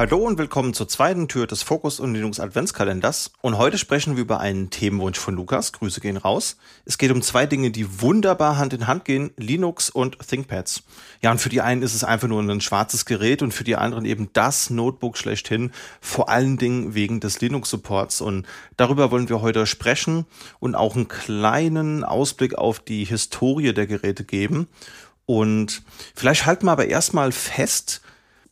Hallo und willkommen zur zweiten Tür des Fokus und Linux Adventskalenders. Und heute sprechen wir über einen Themenwunsch von Lukas. Grüße gehen raus. Es geht um zwei Dinge, die wunderbar Hand in Hand gehen. Linux und ThinkPads. Ja, und für die einen ist es einfach nur ein schwarzes Gerät und für die anderen eben das Notebook schlechthin. Vor allen Dingen wegen des Linux-Supports. Und darüber wollen wir heute sprechen und auch einen kleinen Ausblick auf die Historie der Geräte geben. Und vielleicht halten wir aber erstmal fest,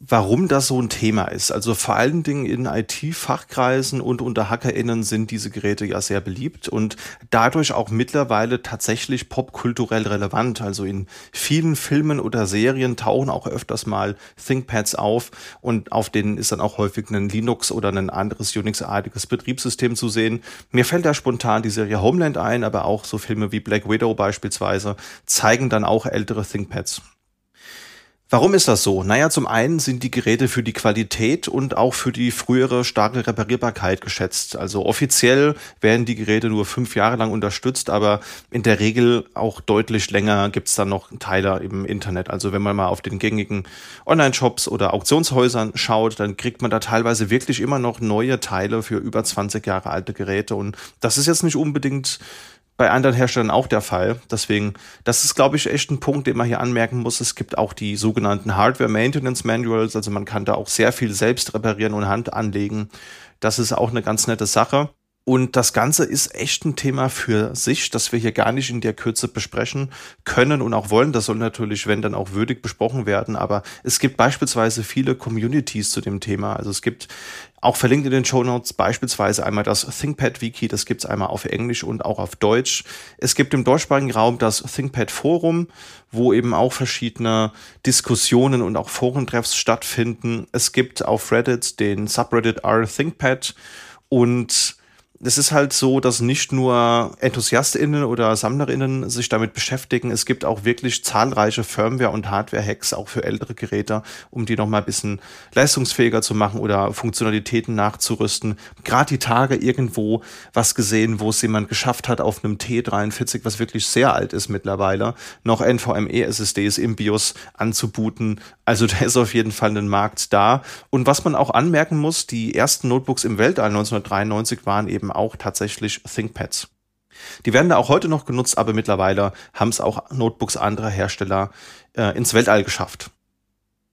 warum das so ein Thema ist. Also vor allen Dingen in IT-Fachkreisen und unter HackerInnen sind diese Geräte ja sehr beliebt und dadurch auch mittlerweile tatsächlich popkulturell relevant. Also in vielen Filmen oder Serien tauchen auch öfters mal ThinkPads auf und auf denen ist dann auch häufig ein Linux oder ein anderes Unix-artiges Betriebssystem zu sehen. Mir fällt da spontan die Serie Homeland ein, aber auch so Filme wie Black Widow beispielsweise zeigen dann auch ältere ThinkPads. Warum ist das so? Naja, zum einen sind die Geräte für die Qualität und auch für die frühere starke Reparierbarkeit geschätzt. Also offiziell werden die Geräte nur fünf Jahre lang unterstützt, aber in der Regel auch deutlich länger gibt's dann noch Teile im Internet. Also wenn man mal auf den gängigen Online-Shops oder Auktionshäusern schaut, dann kriegt man da teilweise wirklich immer noch neue Teile für über 20 Jahre alte Geräte. Und das ist jetzt nicht unbedingt bei anderen Herstellern auch der Fall. Deswegen, das ist, glaube ich, echt ein Punkt, den man hier anmerken muss. Es gibt auch die sogenannten Hardware Maintenance Manuals, also man kann da auch sehr viel selbst reparieren und Hand anlegen. Das ist auch eine ganz nette Sache. Und das Ganze ist echt ein Thema für sich, das wir hier gar nicht in der Kürze besprechen können und auch wollen. Das soll natürlich, wenn dann auch würdig besprochen werden. Aber es gibt beispielsweise viele Communities zu dem Thema. Also es gibt auch verlinkt in den Show Notes beispielsweise einmal das ThinkPad-Wiki, das gibt's einmal auf Englisch und auch auf Deutsch. Es gibt im deutschsprachigen Raum das ThinkPad-Forum, wo eben auch verschiedene Diskussionen und auch Forentreffs stattfinden. Es gibt auf Reddit den Subreddit r-ThinkPad und es ist halt so, dass nicht nur EnthusiastInnen oder SammlerInnen sich damit beschäftigen. Es gibt auch wirklich zahlreiche Firmware- und Hardware-Hacks auch für ältere Geräte, um die nochmal ein bisschen leistungsfähiger zu machen oder Funktionalitäten nachzurüsten. Gerade die Tage irgendwo was gesehen, wo es jemand geschafft hat, auf einem T43, was wirklich sehr alt ist mittlerweile, noch NVMe-SSDs im BIOS anzubooten. Also da ist auf jeden Fall ein Markt da. Und was man auch anmerken muss, die ersten Notebooks im Weltall 1993 waren eben eben auch tatsächlich ThinkPads. Die werden da auch heute noch genutzt, aber mittlerweile haben es auch Notebooks anderer Hersteller äh, ins Weltall geschafft.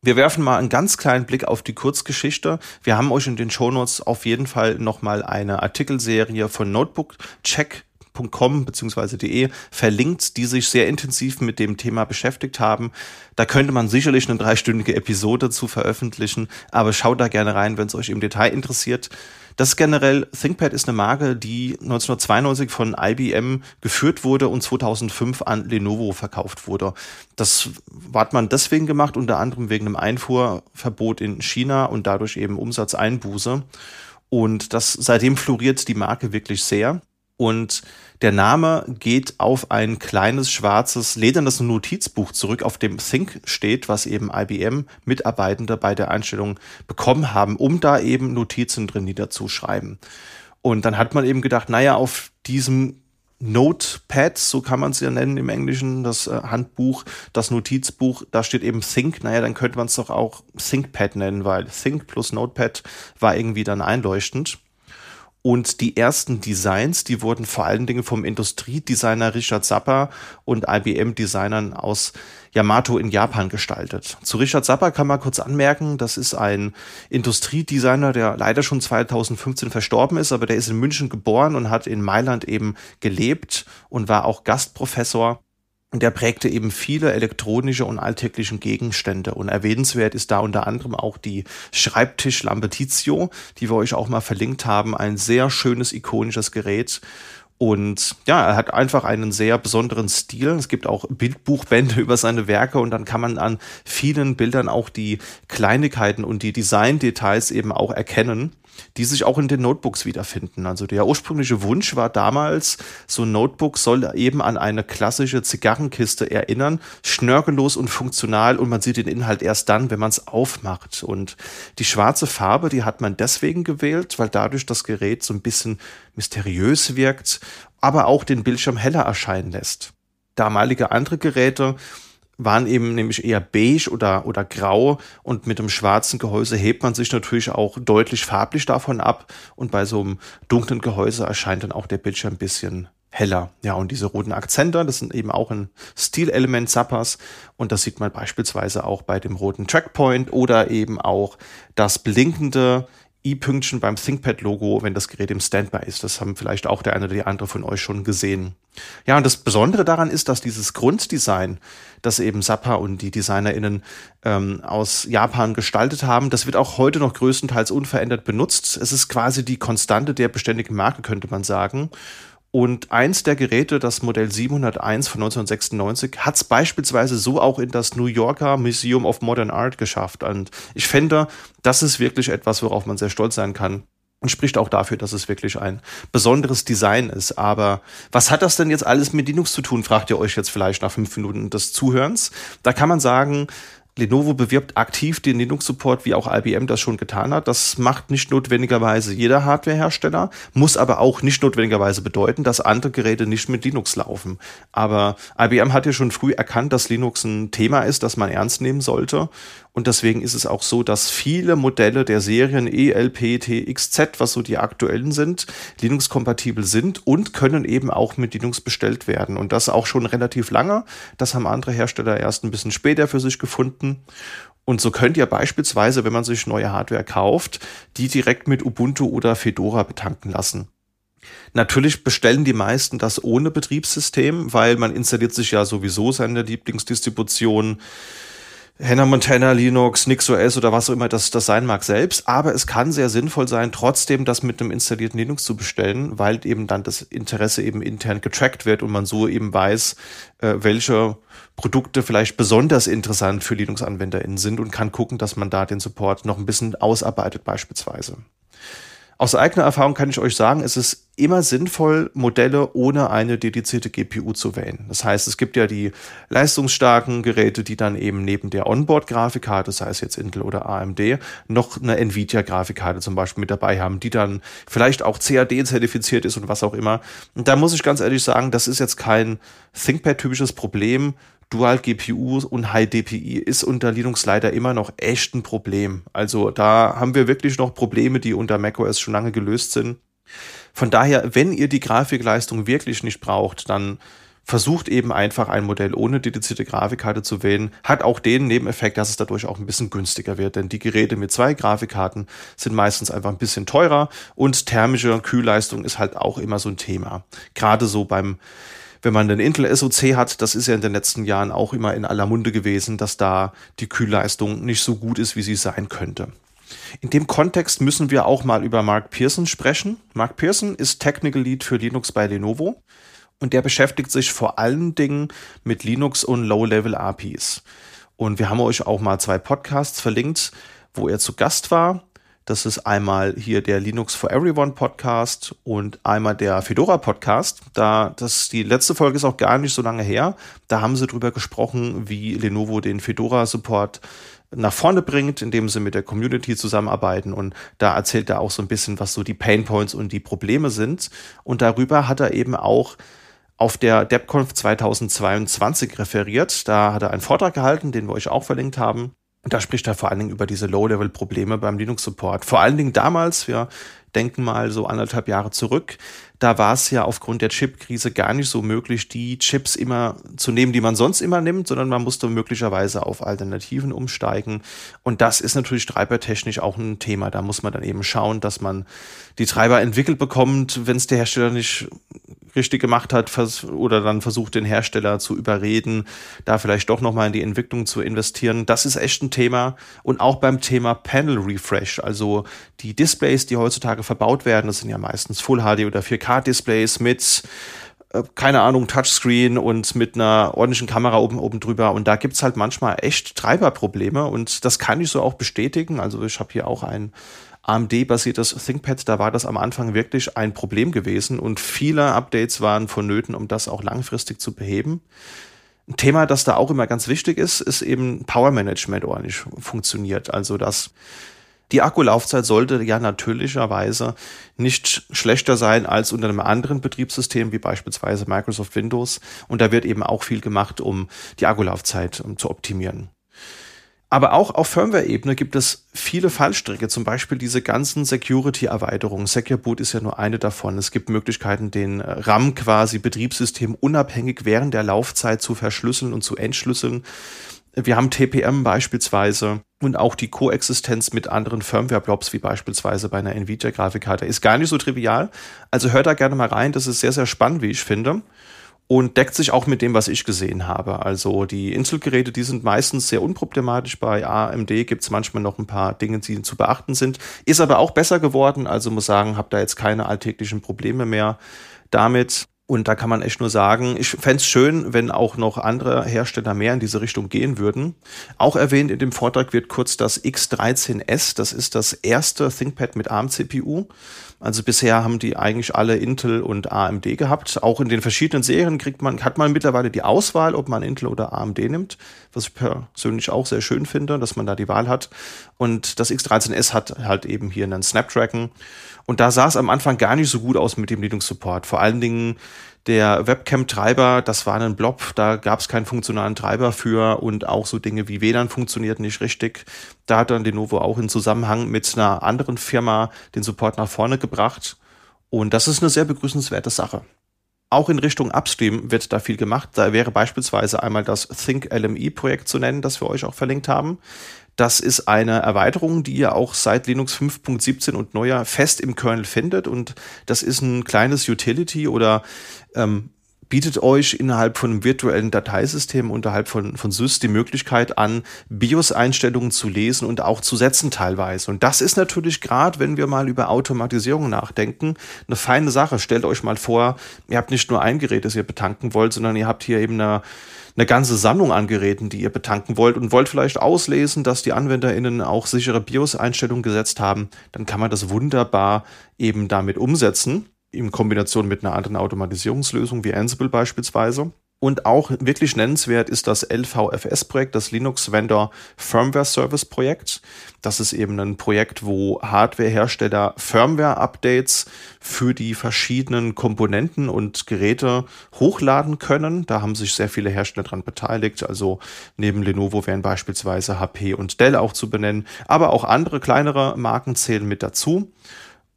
Wir werfen mal einen ganz kleinen Blick auf die Kurzgeschichte. Wir haben euch in den Shownotes auf jeden Fall nochmal eine Artikelserie von Notebook Check .com bzw. .de verlinkt, die sich sehr intensiv mit dem Thema beschäftigt haben. Da könnte man sicherlich eine dreistündige Episode zu veröffentlichen, aber schaut da gerne rein, wenn es euch im Detail interessiert. Das generell, ThinkPad ist eine Marke, die 1992 von IBM geführt wurde und 2005 an Lenovo verkauft wurde. Das hat man deswegen gemacht, unter anderem wegen einem Einfuhrverbot in China und dadurch eben Umsatzeinbuße. Und das, seitdem floriert die Marke wirklich sehr. Und der Name geht auf ein kleines schwarzes ledernes Notizbuch zurück, auf dem Think steht, was eben IBM-Mitarbeitende bei der Einstellung bekommen haben, um da eben Notizen drin niederzuschreiben. Und dann hat man eben gedacht, naja, auf diesem Notepad, so kann man es ja nennen im Englischen, das äh, Handbuch, das Notizbuch, da steht eben Think, naja, dann könnte man es doch auch ThinkPad nennen, weil Think plus Notepad war irgendwie dann einleuchtend. Und die ersten Designs, die wurden vor allen Dingen vom Industriedesigner Richard Zappa und IBM-Designern aus Yamato in Japan gestaltet. Zu Richard Zappa kann man kurz anmerken, das ist ein Industriedesigner, der leider schon 2015 verstorben ist, aber der ist in München geboren und hat in Mailand eben gelebt und war auch Gastprofessor der prägte eben viele elektronische und alltäglichen Gegenstände. Und erwähnenswert ist da unter anderem auch die Schreibtischlampe Tizio, die wir euch auch mal verlinkt haben. Ein sehr schönes, ikonisches Gerät. Und ja, er hat einfach einen sehr besonderen Stil. Es gibt auch Bildbuchbände über seine Werke und dann kann man an vielen Bildern auch die Kleinigkeiten und die Design-Details eben auch erkennen die sich auch in den Notebooks wiederfinden. Also der ursprüngliche Wunsch war damals, so ein Notebook soll eben an eine klassische Zigarrenkiste erinnern, schnörkellos und funktional und man sieht den Inhalt erst dann, wenn man es aufmacht. Und die schwarze Farbe, die hat man deswegen gewählt, weil dadurch das Gerät so ein bisschen mysteriös wirkt, aber auch den Bildschirm heller erscheinen lässt. Damalige andere Geräte waren eben nämlich eher beige oder, oder grau. Und mit dem schwarzen Gehäuse hebt man sich natürlich auch deutlich farblich davon ab. Und bei so einem dunklen Gehäuse erscheint dann auch der Bildschirm ein bisschen heller. Ja, und diese roten Akzente, das sind eben auch ein Stilelement Zappas. Und das sieht man beispielsweise auch bei dem roten Trackpoint oder eben auch das blinkende i-Pünktchen beim ThinkPad-Logo, wenn das Gerät im Standby ist. Das haben vielleicht auch der eine oder die andere von euch schon gesehen. Ja, und das Besondere daran ist, dass dieses Grunddesign, das eben Sappa und die DesignerInnen ähm, aus Japan gestaltet haben, das wird auch heute noch größtenteils unverändert benutzt. Es ist quasi die Konstante der beständigen Marke, könnte man sagen. Und eins der Geräte, das Modell 701 von 1996, hat es beispielsweise so auch in das New Yorker Museum of Modern Art geschafft. Und ich fände, das ist wirklich etwas, worauf man sehr stolz sein kann. Und spricht auch dafür, dass es wirklich ein besonderes Design ist. Aber was hat das denn jetzt alles mit Linux zu tun, fragt ihr euch jetzt vielleicht nach fünf Minuten des Zuhörens. Da kann man sagen, Lenovo bewirbt aktiv den Linux-Support, wie auch IBM das schon getan hat. Das macht nicht notwendigerweise jeder Hardwarehersteller, muss aber auch nicht notwendigerweise bedeuten, dass andere Geräte nicht mit Linux laufen. Aber IBM hat ja schon früh erkannt, dass Linux ein Thema ist, das man ernst nehmen sollte. Und deswegen ist es auch so, dass viele Modelle der Serien ELP, TXZ, was so die aktuellen sind, Linux-kompatibel sind und können eben auch mit Linux bestellt werden. Und das auch schon relativ lange. Das haben andere Hersteller erst ein bisschen später für sich gefunden. Und so könnt ihr beispielsweise, wenn man sich neue Hardware kauft, die direkt mit Ubuntu oder Fedora betanken lassen. Natürlich bestellen die meisten das ohne Betriebssystem, weil man installiert sich ja sowieso seine Lieblingsdistribution Hannah Montana, Linux, NixOS oder was auch immer das, das sein mag selbst. Aber es kann sehr sinnvoll sein, trotzdem das mit einem installierten Linux zu bestellen, weil eben dann das Interesse eben intern getrackt wird und man so eben weiß, äh, welche Produkte vielleicht besonders interessant für Linux-AnwenderInnen sind und kann gucken, dass man da den Support noch ein bisschen ausarbeitet beispielsweise. Aus eigener Erfahrung kann ich euch sagen, es ist immer sinnvoll, Modelle ohne eine dedizierte GPU zu wählen. Das heißt, es gibt ja die leistungsstarken Geräte, die dann eben neben der Onboard-Grafikkarte, sei es jetzt Intel oder AMD, noch eine Nvidia-Grafikkarte zum Beispiel mit dabei haben, die dann vielleicht auch CAD-zertifiziert ist und was auch immer. Und da muss ich ganz ehrlich sagen, das ist jetzt kein ThinkPad-typisches Problem, Dual GPU und High DPI ist unter Linux leider immer noch echt ein Problem. Also da haben wir wirklich noch Probleme, die unter macOS schon lange gelöst sind. Von daher, wenn ihr die Grafikleistung wirklich nicht braucht, dann versucht eben einfach ein Modell ohne dedizierte Grafikkarte zu wählen. Hat auch den Nebeneffekt, dass es dadurch auch ein bisschen günstiger wird, denn die Geräte mit zwei Grafikkarten sind meistens einfach ein bisschen teurer und thermische Kühlleistung ist halt auch immer so ein Thema. Gerade so beim wenn man den Intel SoC hat, das ist ja in den letzten Jahren auch immer in aller Munde gewesen, dass da die Kühlleistung nicht so gut ist, wie sie sein könnte. In dem Kontext müssen wir auch mal über Mark Pearson sprechen. Mark Pearson ist Technical Lead für Linux bei Lenovo und der beschäftigt sich vor allen Dingen mit Linux und Low-Level APIs. Und wir haben euch auch mal zwei Podcasts verlinkt, wo er zu Gast war. Das ist einmal hier der Linux for Everyone Podcast und einmal der Fedora Podcast. Da, das, die letzte Folge ist auch gar nicht so lange her. Da haben sie drüber gesprochen, wie Lenovo den Fedora Support nach vorne bringt, indem sie mit der Community zusammenarbeiten. Und da erzählt er auch so ein bisschen, was so die Pain Points und die Probleme sind. Und darüber hat er eben auch auf der DebConf 2022 referiert. Da hat er einen Vortrag gehalten, den wir euch auch verlinkt haben. Und da spricht er vor allen Dingen über diese Low-Level-Probleme beim Linux-Support. Vor allen Dingen damals, wir denken mal so anderthalb Jahre zurück, da war es ja aufgrund der Chip-Krise gar nicht so möglich, die Chips immer zu nehmen, die man sonst immer nimmt, sondern man musste möglicherweise auf Alternativen umsteigen. Und das ist natürlich treibertechnisch auch ein Thema. Da muss man dann eben schauen, dass man die Treiber entwickelt bekommt, wenn es der Hersteller nicht richtig gemacht hat oder dann versucht, den Hersteller zu überreden, da vielleicht doch nochmal in die Entwicklung zu investieren. Das ist echt ein Thema. Und auch beim Thema Panel Refresh, also die Displays, die heutzutage verbaut werden, das sind ja meistens Full HD oder 4K-Displays mit äh, keine Ahnung, Touchscreen und mit einer ordentlichen Kamera oben, oben drüber. Und da gibt's halt manchmal echt Treiberprobleme und das kann ich so auch bestätigen. Also ich habe hier auch ein AMD-basiertes ThinkPad, da war das am Anfang wirklich ein Problem gewesen und viele Updates waren vonnöten, um das auch langfristig zu beheben. Ein Thema, das da auch immer ganz wichtig ist, ist eben Power Management ordentlich funktioniert. Also, dass Die Akkulaufzeit sollte ja natürlicherweise nicht schlechter sein als unter einem anderen Betriebssystem, wie beispielsweise Microsoft Windows. Und da wird eben auch viel gemacht, um die Akkulaufzeit zu optimieren. Aber auch auf Firmware-Ebene gibt es viele Fallstricke, zum Beispiel diese ganzen Security-Erweiterungen. Secure Boot ist ja nur eine davon. Es gibt Möglichkeiten, den RAM quasi Betriebssystem unabhängig während der Laufzeit zu verschlüsseln und zu entschlüsseln. Wir haben TPM beispielsweise und auch die Koexistenz mit anderen Firmware-Blobs, wie beispielsweise bei einer Nvidia-Grafikkarte, ist gar nicht so trivial. Also hört da gerne mal rein, das ist sehr, sehr spannend, wie ich finde. Und deckt sich auch mit dem, was ich gesehen habe. Also die Intel-Geräte, die sind meistens sehr unproblematisch. Bei AMD gibt es manchmal noch ein paar Dinge, die zu beachten sind. Ist aber auch besser geworden. Also muss sagen, habe da jetzt keine alltäglichen Probleme mehr damit. Und da kann man echt nur sagen, ich fände es schön, wenn auch noch andere Hersteller mehr in diese Richtung gehen würden. Auch erwähnt in dem Vortrag wird kurz das X13S, das ist das erste ThinkPad mit ARM-CPU. Also bisher haben die eigentlich alle Intel und AMD gehabt. Auch in den verschiedenen Serien kriegt man, hat man mittlerweile die Auswahl, ob man Intel oder AMD nimmt, was ich persönlich auch sehr schön finde, dass man da die Wahl hat. Und das X13S hat halt eben hier einen Snapdragon. Und da sah es am Anfang gar nicht so gut aus mit dem Linux-Support. Vor allen Dingen der Webcam-Treiber, das war ein Blob, da gab es keinen funktionalen Treiber für und auch so Dinge wie WLAN funktioniert nicht richtig. Da hat dann Lenovo auch in Zusammenhang mit einer anderen Firma den Support nach vorne gebracht. Und das ist eine sehr begrüßenswerte Sache. Auch in Richtung Upstream wird da viel gemacht. Da wäre beispielsweise einmal das Think LMI Projekt zu nennen, das wir euch auch verlinkt haben. Das ist eine Erweiterung, die ihr auch seit Linux 5.17 und neuer fest im Kernel findet. Und das ist ein kleines Utility oder ähm, bietet euch innerhalb von einem virtuellen Dateisystem unterhalb von, von SYS die Möglichkeit an, BIOS-Einstellungen zu lesen und auch zu setzen teilweise. Und das ist natürlich gerade, wenn wir mal über Automatisierung nachdenken, eine feine Sache. Stellt euch mal vor, ihr habt nicht nur ein Gerät, das ihr betanken wollt, sondern ihr habt hier eben eine eine ganze Sammlung an Geräten, die ihr betanken wollt und wollt vielleicht auslesen, dass die AnwenderInnen auch sichere BIOS-Einstellungen gesetzt haben, dann kann man das wunderbar eben damit umsetzen, in Kombination mit einer anderen Automatisierungslösung wie Ansible beispielsweise. Und auch wirklich nennenswert ist das LVFS-Projekt, das Linux Vendor Firmware Service Projekt. Das ist eben ein Projekt, wo Hardwarehersteller Firmware-Updates für die verschiedenen Komponenten und Geräte hochladen können. Da haben sich sehr viele Hersteller dran beteiligt. Also neben Lenovo wären beispielsweise HP und Dell auch zu benennen, aber auch andere kleinere Marken zählen mit dazu.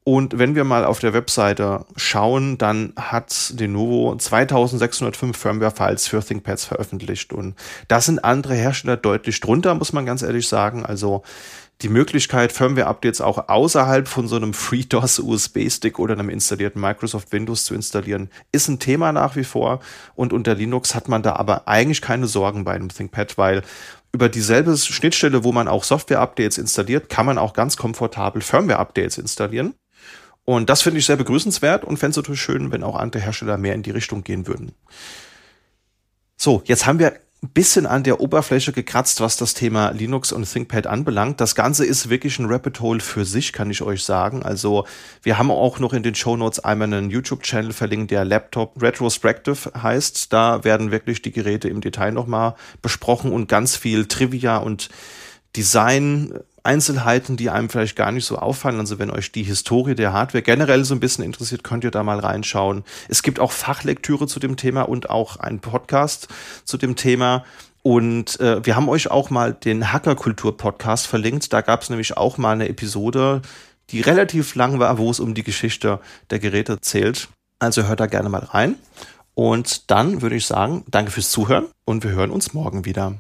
Und wenn wir mal auf der Webseite schauen, dann hat Lenovo 2605 Firmware-Files für ThinkPads veröffentlicht. Und da sind andere Hersteller deutlich drunter, muss man ganz ehrlich sagen. Also die Möglichkeit, Firmware-Updates auch außerhalb von so einem FreeDOS USB-Stick oder einem installierten Microsoft Windows zu installieren, ist ein Thema nach wie vor. Und unter Linux hat man da aber eigentlich keine Sorgen bei einem ThinkPad, weil über dieselbe Schnittstelle, wo man auch Software-Updates installiert, kann man auch ganz komfortabel Firmware-Updates installieren. Und das finde ich sehr begrüßenswert und fände es natürlich schön, wenn auch andere Hersteller mehr in die Richtung gehen würden. So, jetzt haben wir ein bisschen an der Oberfläche gekratzt, was das Thema Linux und ThinkPad anbelangt. Das Ganze ist wirklich ein Rabbit Hole für sich, kann ich euch sagen. Also wir haben auch noch in den Show Notes einmal einen YouTube-Channel verlinkt, der Laptop Retrospective heißt. Da werden wirklich die Geräte im Detail nochmal besprochen und ganz viel Trivia und Design Einzelheiten, die einem vielleicht gar nicht so auffallen. Also wenn euch die Historie der Hardware generell so ein bisschen interessiert, könnt ihr da mal reinschauen. Es gibt auch Fachlektüre zu dem Thema und auch einen Podcast zu dem Thema. Und äh, wir haben euch auch mal den Hackerkultur-Podcast verlinkt. Da gab es nämlich auch mal eine Episode, die relativ lang war, wo es um die Geschichte der Geräte zählt. Also hört da gerne mal rein. Und dann würde ich sagen, danke fürs Zuhören und wir hören uns morgen wieder.